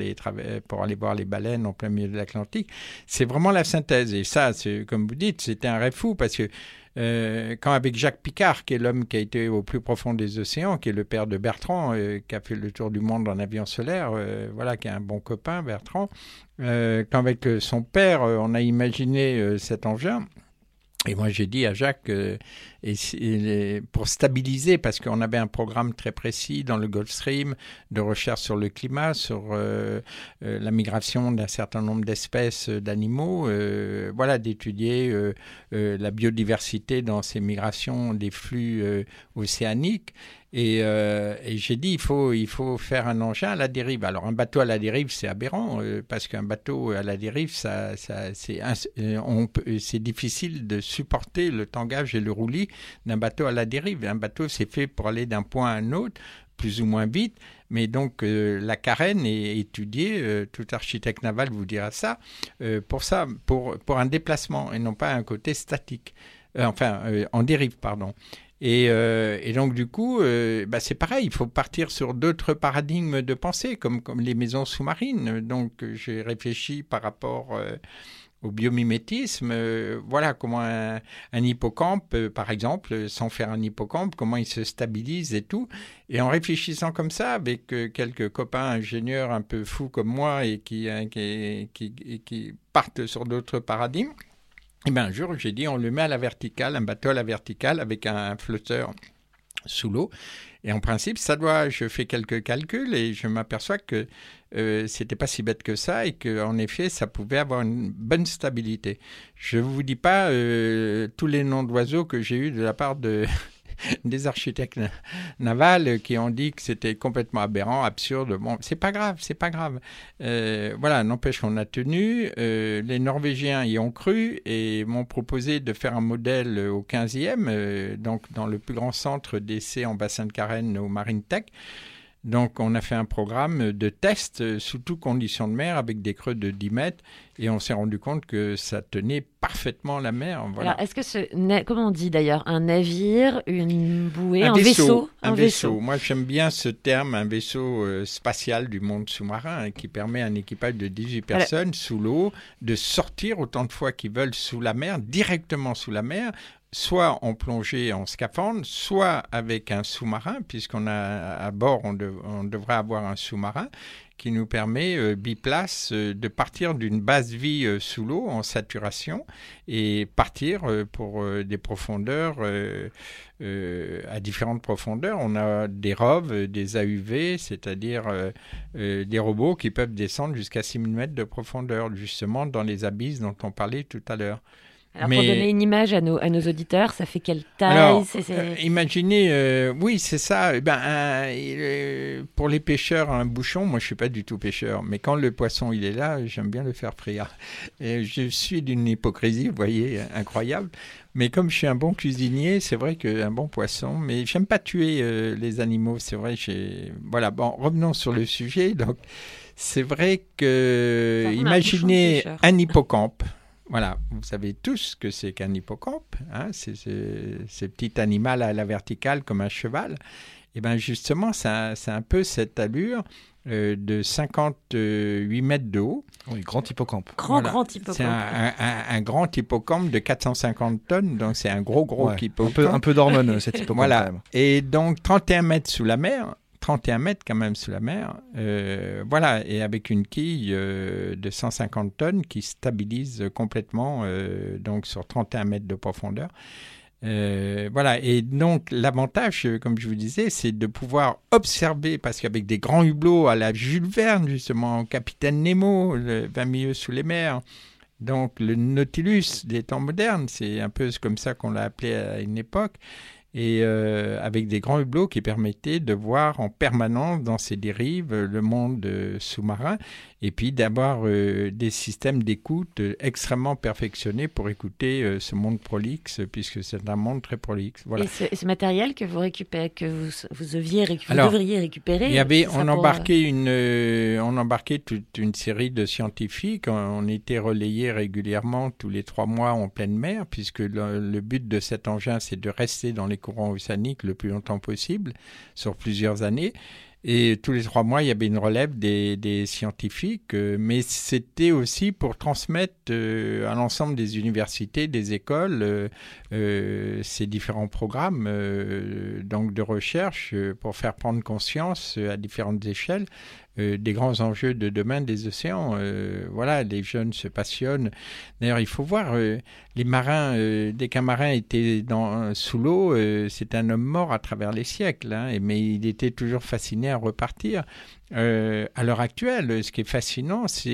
pour aller voir les baleines en plein milieu de l'Atlantique. C'est vraiment la synthèse. Et ça, c'est, comme vous dites, c'était un rêve fou parce que euh, quand avec Jacques Picard, qui est l'homme qui a été au plus profond des océans, qui est le père de Bertrand, euh, qui a fait le tour du monde en avion solaire, euh, voilà, qui est un bon copain, Bertrand, euh, quand avec euh, son père, euh, on a imaginé cet engin. Et moi, j'ai dit à Jacques, et, pour stabiliser, parce qu'on avait un programme très précis dans le Gulf Stream de recherche sur le climat, sur euh, euh, la migration d'un certain nombre d'espèces euh, d'animaux, voilà, d'étudier la biodiversité dans ces migrations des flux océaniques. Et, j'ai dit, il faut, il faut faire un engin à la dérive. Alors, un bateau à la dérive, c'est aberrant, parce qu'un bateau à la dérive, ça, c'est difficile de supporter le tangage et le roulis d'un bateau à la dérive. Un bateau, c'est fait pour aller d'un point à un autre, plus ou moins vite. Mais donc, euh, la carène est étudiée, euh, tout architecte naval vous dira ça, euh, pour ça, pour, pour un déplacement, et non pas un côté statique. Enfin, en dérive, pardon. Et, donc, du coup, bah, c'est pareil, il faut partir sur d'autres paradigmes de pensée, comme, comme les maisons sous-marines. Donc, j'ai réfléchi par rapport au biomimétisme. euh, voilà comment un, hippocampe, euh, par exemple, euh, sans faire un hippocampe, comment il se stabilise et tout. Et en réfléchissant comme ça, avec quelques copains ingénieurs un peu fous comme moi et qui, hein, partent sur d'autres paradigmes, et bien un jour, j'ai dit, on le met à la verticale, un bateau à la verticale avec un flotteur sous l'eau. Et en principe, ça doit. Je fais quelques calculs et je m'aperçois que euh, c'était pas si bête que ça et que en effet, ça pouvait avoir une bonne stabilité. Je vous dis pas euh, tous les noms d'oiseaux que j'ai eu de la part de [LAUGHS] des architectes na- navals qui ont dit que c'était complètement aberrant, absurde. Bon, c'est pas grave, c'est pas grave. Euh, voilà, n'empêche qu'on a tenu. Euh, les Norvégiens y ont cru et m'ont proposé de faire un modèle au 15e, euh, donc dans le plus grand centre d'essai en bassin de Carène au Marine Tech. Donc, on a fait un programme de test euh, sous toutes conditions de mer avec des creux de 10 mètres et on s'est rendu compte que ça tenait parfaitement la mer. Voilà. Alors, est-ce que ce. Comment on dit d'ailleurs? Un navire, une bouée, un, un vaisseau, Un vaisseau. Moi, j'aime bien ce terme, un vaisseau euh, spatial du monde sous-marin, hein, qui permet à un équipage de 18 Voilà. personnes sous l'eau de sortir autant de fois qu'ils veulent sous la mer, directement sous la mer, soit en plongée en scaphandre, soit avec un sous-marin, puisqu'on a à bord, on, dev- on devrait avoir un sous-marin qui nous permet, euh, biplace, euh, de partir d'une base vie euh, sous l'eau en saturation et partir pour des profondeurs à différentes profondeurs. On a des ROV, des AUV, c'est-à-dire des robots qui peuvent descendre jusqu'à 6000 mètres de profondeur, justement dans les abysses dont on parlait tout à l'heure. Alors, pour donner une image à nos, à nos auditeurs, ça fait quelle taille Alors, euh, imaginez, euh, oui, c'est ça. Eh ben, un- euh, pour les pêcheurs, un bouchon, moi je suis pas du tout pêcheur, mais quand le poisson il est là, j'aime bien le faire frire. Et je suis d'une hypocrisie, vous voyez, incroyable. Mais comme je suis un bon cuisinier, c'est vrai qu'un bon poisson, mais j'aime pas tuer les animaux, c'est vrai. Voilà. Bon, revenons sur le sujet. Donc, c'est vrai que imaginez un hippocampe. Voilà, vous savez tous ce que c'est qu'un hippocampe. Hein, c'est ce, ce petit animal à la verticale comme un cheval. Et bien justement, c'est un, c'est un peu cette allure euh, de 58 mètres de haut. Oui, grand hippocampe. Grand, Voilà. grand C'est hippocampe. un, un- un grand hippocampe de 450 tonnes, donc c'est un gros, gros Ouais, hippocampe. un peu, un peu d'hormones, cet [LAUGHS] hippocampe. Voilà. Et donc 31 mètres sous la mer, 31 mètres quand même sous la mer, euh, voilà, et avec une quille euh, de 150 tonnes qui stabilise complètement euh, donc sur 31 mètres de profondeur. Voilà, et donc l'avantage, comme je vous disais, c'est de pouvoir observer, parce qu'avec des grands hublots à la Jules Verne, justement, Capitaine Nemo, le 20 milieux sous les mers, donc le Nautilus des temps modernes, c'est un peu comme ça qu'on l'a appelé à une époque, et euh, avec des grands hublots qui permettaient de voir en permanence dans ces dérives le monde euh, sous-marin et puis d'avoir euh, des systèmes d'écoute euh, extrêmement perfectionnés pour écouter euh, ce monde prolixe puisque c'est un monde très prolixe. Voilà. Et ce, matériel que vous récupérez, que vous, vous, vous Alors, devriez récupérer. Il y avait, ce sera on pour, embarquait une, euh, on embarquait toute une série de scientifiques. On, on était relayés régulièrement tous les trois mois en pleine mer, puisque le, le but de cet engin, c'est de rester dans les courants océaniques le plus longtemps possible, sur plusieurs années. Et tous les trois mois, il y avait une relève des, scientifiques, euh, mais c'était aussi pour transmettre euh, à l'ensemble des universités, des écoles, euh, ces différents programmes donc de recherche pour faire prendre conscience à différentes échelles euh, des grands enjeux de demain des océans. Euh, voilà, les jeunes se passionnent. D'ailleurs, il faut voir euh, les marins. dès qu'un marin était dans, sous l'eau, c'est un homme mort à travers les siècles. hein, mais il était toujours fasciné à repartir. Euh, à l'heure actuelle, ce qui est fascinant, c'est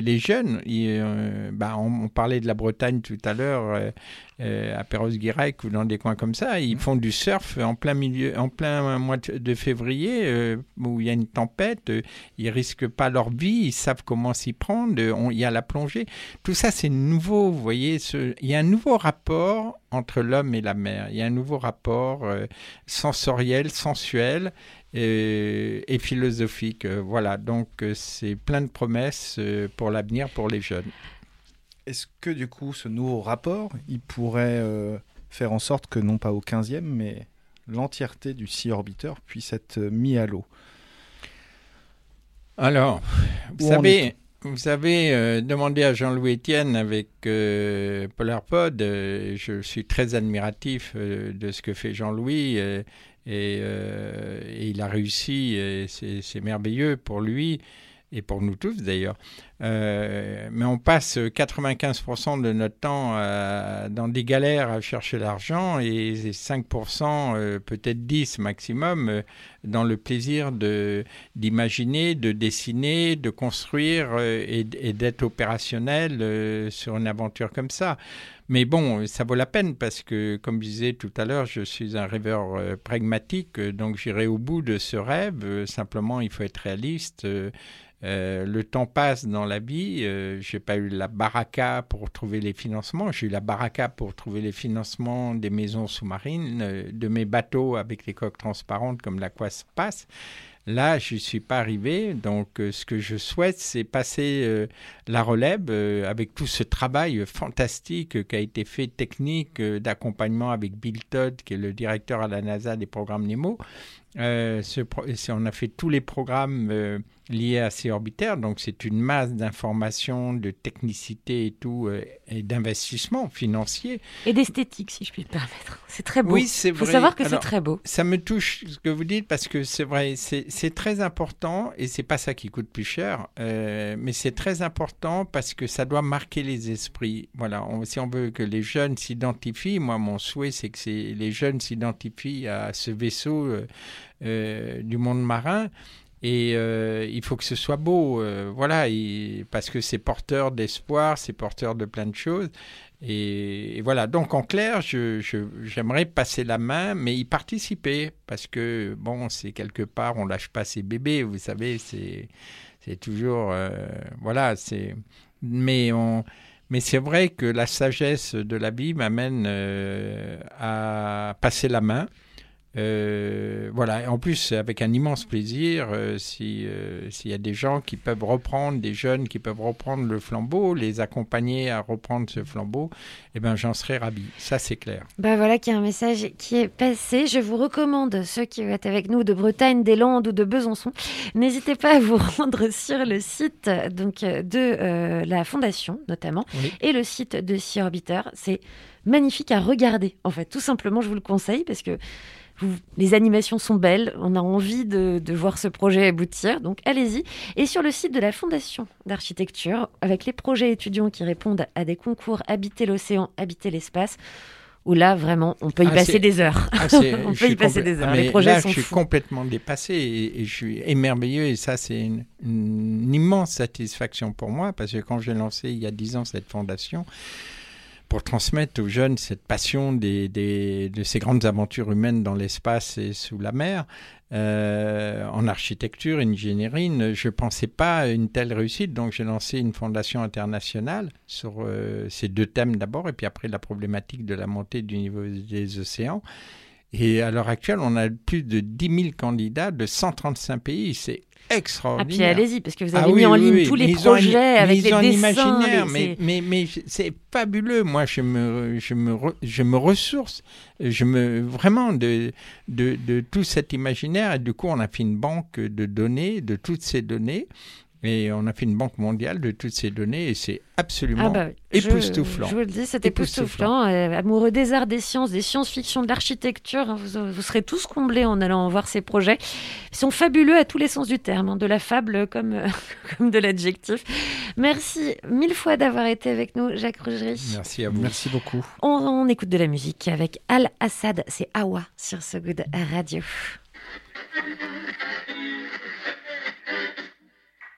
les jeunes. Euh, bah, on, on parlait de la Bretagne tout à l'heure, euh, à Perros-Guirec ou dans des coins comme ça. Ils font du surf en plein milieu, en plein mois de février où il y a une tempête. ils risquent pas leur vie, ils savent comment s'y prendre. on- Il y a la plongée. Tout ça, c'est nouveau. Vous voyez, ce- il y a un nouveau rapport entre l'homme et la mer. Il y a un nouveau rapport sensoriel, sensuel et philosophique. Euh, voilà, donc euh, c'est plein de promesses euh, pour l'avenir pour les jeunes. Est-ce que du coup, ce nouveau rapport, il pourrait euh, faire en sorte que non pas au 15e, mais l'entièreté du Sea Orbiter puisse être mis à l'eau? Alors, vous Où savez, vous avez euh, demandé à Jean-Louis Etienne avec euh, PolarPod. euh, je suis très admiratif de ce que fait Jean-Louis et, euh, et il a réussi. et c'est merveilleux pour lui et pour nous tous d'ailleurs. Euh, mais on passe 95% de notre temps euh, dans des galères à chercher l'argent et 5%, euh, peut-être 10 maximum, dans le plaisir d'imaginer, de dessiner, de construire et, d'être opérationnel sur une aventure comme ça. Mais bon, ça vaut la peine parce que, comme je disais tout à l'heure, je suis un rêveur pragmatique, donc j'irai au bout de ce rêve. Simplement, il faut être réaliste. le temps passe dans la vie. Euh, j'ai pas eu la baraka pour trouver les financements. J'ai eu la baraka pour trouver les financements des maisons sous-marines, euh, de mes bateaux avec les coques transparentes comme l'Aquas passe. Là, je ne suis pas arrivé. Donc, euh, ce que je souhaite, c'est passer euh, la relève avec tout ce travail fantastique qui a été fait technique d'accompagnement avec Bill Todd, qui est le directeur à la NASA des programmes Nemo. On a fait tous les programmes liés à ces orbitaires, donc c'est une masse d'informations, de technicité et tout, euh, et d'investissement financier. Et d'esthétique, si je puis me permettre. C'est très beau. Oui, c'est Il faut vrai. savoir que c'est très beau. Ça me touche ce que vous dites parce que c'est vrai, c'est très important et c'est pas ça qui coûte plus cher, euh, mais c'est très important parce que ça doit marquer les esprits. Voilà, on- si on veut que les jeunes s'identifient, moi mon souhait c'est que les jeunes s'identifient à ce vaisseau euh, euh, du monde marin. Et euh, il faut que ce soit beau, euh, voilà, parce que c'est porteur d'espoir, c'est porteur de plein de choses. Et, voilà, donc en clair, j'aimerais passer la main, mais y participer, parce que, bon, c'est quelque part, on lâche pas ses bébés, vous savez, c'est toujours, euh, voilà, c'est... Mais. Mais c'est vrai que la sagesse de la vie m'amène à passer la main. Euh, voilà, en plus avec un immense plaisir euh, si euh, s'il y a des gens qui peuvent reprendre, des jeunes qui peuvent reprendre le flambeau, les accompagner à reprendre ce flambeau, eh ben j'en serais ravi. Ça c'est clair. Bah voilà qu'il y a un message qui est passé. Je vous recommande, ceux qui êtes avec nous de Bretagne, des Landes ou de Besançon, n'hésitez pas à vous [LAUGHS] rendre sur le site donc, de euh, la Fondation notamment Oui. et le site de Sea Orbiter. C'est magnifique à regarder en fait. Tout simplement, je vous le conseille parce que les animations sont belles, on a envie de, de voir ce projet aboutir, donc allez-y. Et sur le site de la Fondation d'architecture, avec les projets étudiants qui répondent à des concours Habiter l'océan, Habiter l'espace, où là, vraiment, on peut y Ah, passer des heures. Ah, [LAUGHS] on peut y passer des heures. Ah, les projets là, sont je suis fous. complètement dépassé et, et je suis émerveilleux et ça c'est une, une immense satisfaction pour moi parce que quand j'ai lancé il y a dix ans cette fondation pour transmettre aux jeunes cette passion des, des- de ces grandes aventures humaines dans l'espace et sous la mer, euh, en architecture, ingénierie, ne- je ne pensais pas à une telle réussite. Donc j'ai lancé une fondation internationale sur euh, ces deux thèmes d'abord et puis après la problématique de la montée du niveau des océans. Et à l'heure actuelle, on a plus de 10 000 candidats de 135 pays. C'est Ah, puis extraordinaire. allez-y, parce que vous Ah avez oui, mis en ligne oui. tous les projets avec les un dessins. imaginaire, les- mais, c'est- mais, mais c'est fabuleux. Moi, je me, je me, re- je me ressource, je me, vraiment de, de, de tout cet imaginaire. Et du coup, on a fait une banque de données, de toutes ces données. Et on a fait une banque mondiale de toutes ces données. Et c'est absolument Ah bah, je- époustouflant. Je, vous le dis, c'est Époustouflant. époustouflant. Euh, amoureux des arts, des sciences, des science-fiction, de l'architecture, hein, vous, vous serez tous comblés en allant voir ces projets. Ils sont fabuleux à tous les sens du terme, hein, de la fable comme, euh, [LAUGHS] comme de l'adjectif. Merci mille fois d'avoir été avec nous, Jacques Rougerie. Merci à vous. Merci beaucoup. On, on écoute de la musique avec Al Assad, c'est Awa sur So Good Radio.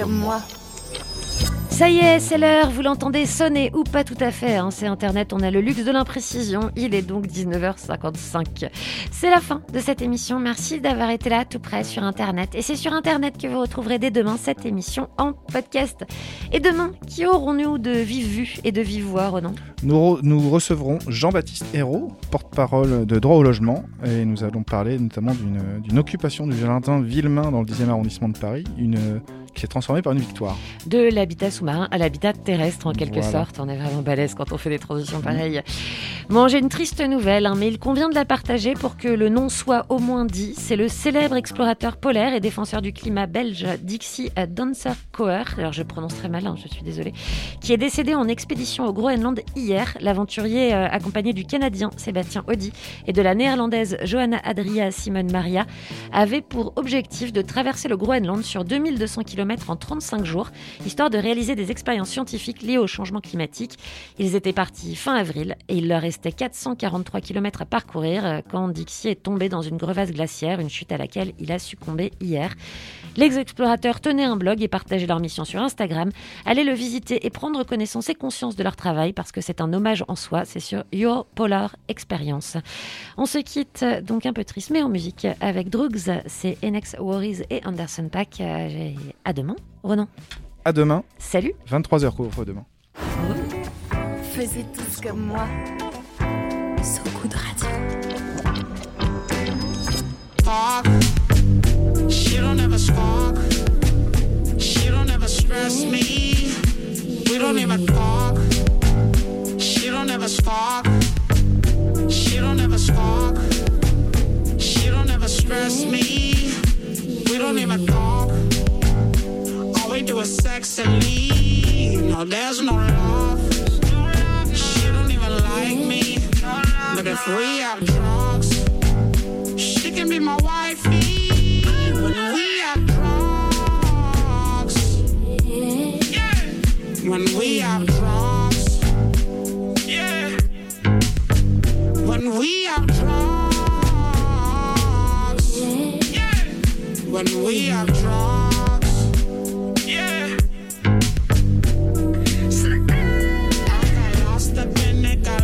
comme moi. Ça y est, c'est l'heure, vous l'entendez sonner ou pas tout à fait, hein, c'est Internet, on a le luxe de l'imprécision, il est donc 19h55. C'est la fin de cette émission, merci d'avoir été là tout près sur Internet. Et c'est sur Internet que vous retrouverez dès demain cette émission en podcast. Et demain, qui aurons-nous de vive vue et de vive voix, Renan Nous, re- nous recevrons Jean-Baptiste Hérault, porte-parole de droit au logement, et nous allons parler notamment d'une d'une occupation du jardin Villemain dans le 10e arrondissement de Paris, une, qui s'est transformée par une victoire. De l'habitat sous-marin à l'habitat terrestre en quelque Voilà. sorte. On est vraiment balèze quand on fait des transitions pareilles. Bon, j'ai une triste nouvelle, hein, mais il convient de la partager pour que le nom soit au moins dit. C'est le célèbre explorateur polaire et défenseur du climat belge Dixie Dancer Coer, alors je prononce très mal, hein, je suis désolée, qui est décédé en expédition au Groenland hier. L'aventurier, euh, accompagné du Canadien Sébastien Audi et de la néerlandaise Johanna Adria Simon Maria, avait pour objectif de traverser le Groenland sur 2200 km en 35 jours, histoire de réaliser des expériences scientifiques liées au changement climatique. Ils étaient partis fin avril et il leur restait 443 km à parcourir euh, quand Dixie est tombé dans une crevasse glaciaire, une chute à laquelle il a succombé hier. Les explorateurs tenaient un blog et partageaient leur mission sur Instagram. Allez le visiter et prendre connaissance et conscience de leur travail parce que c'est un hommage en soi. C'est sur Your Polar Experience. On se quitte donc un peu triste, mais en musique avec Drugs. C'est Enex Worries et Anderson Pack. Euh, À demain, Renan. À demain, Salut. 23h couvre demain. Faisiez tous comme moi. Good Radio. She don't ever spark. She don't ever stress me. We don't even talk. She don't ever spark. She don't ever spark. She don't ever stress me. We don't even talk. All we do is sex and leave. No, there's no love. She don't even like me. But if we have drugs. She can be my wifey When we have drugs. Yeah. When we have drugs. Yeah. When we have drugs. Yeah.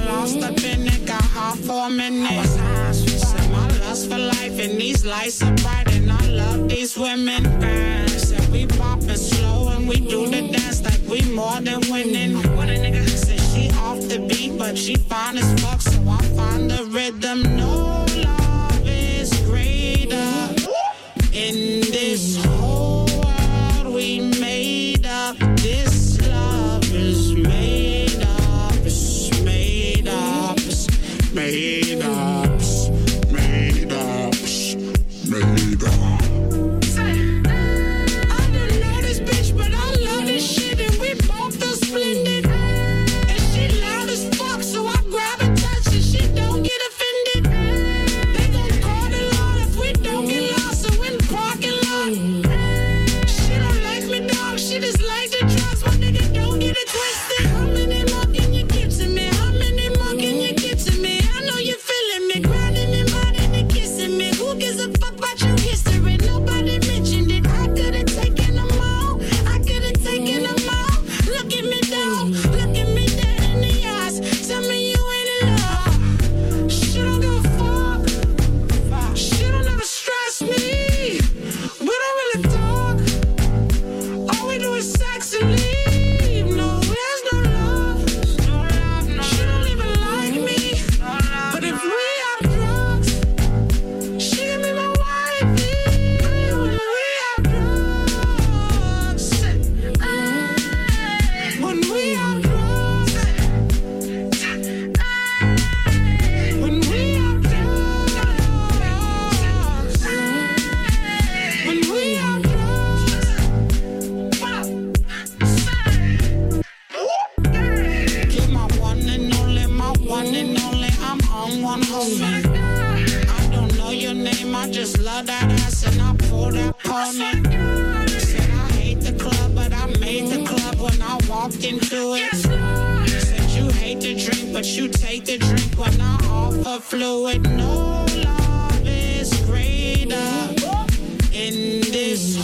Lost lost for a minute. I for life, these lights are bright, and I love these women. Said we poppin' slow, and we do the more than winning. What a nigga said she off the beat, but she fine as fuck, so I find the rhythm. Walked into it. Said you hate to drink, but you take the drink when I offer fluid. No love is greater in this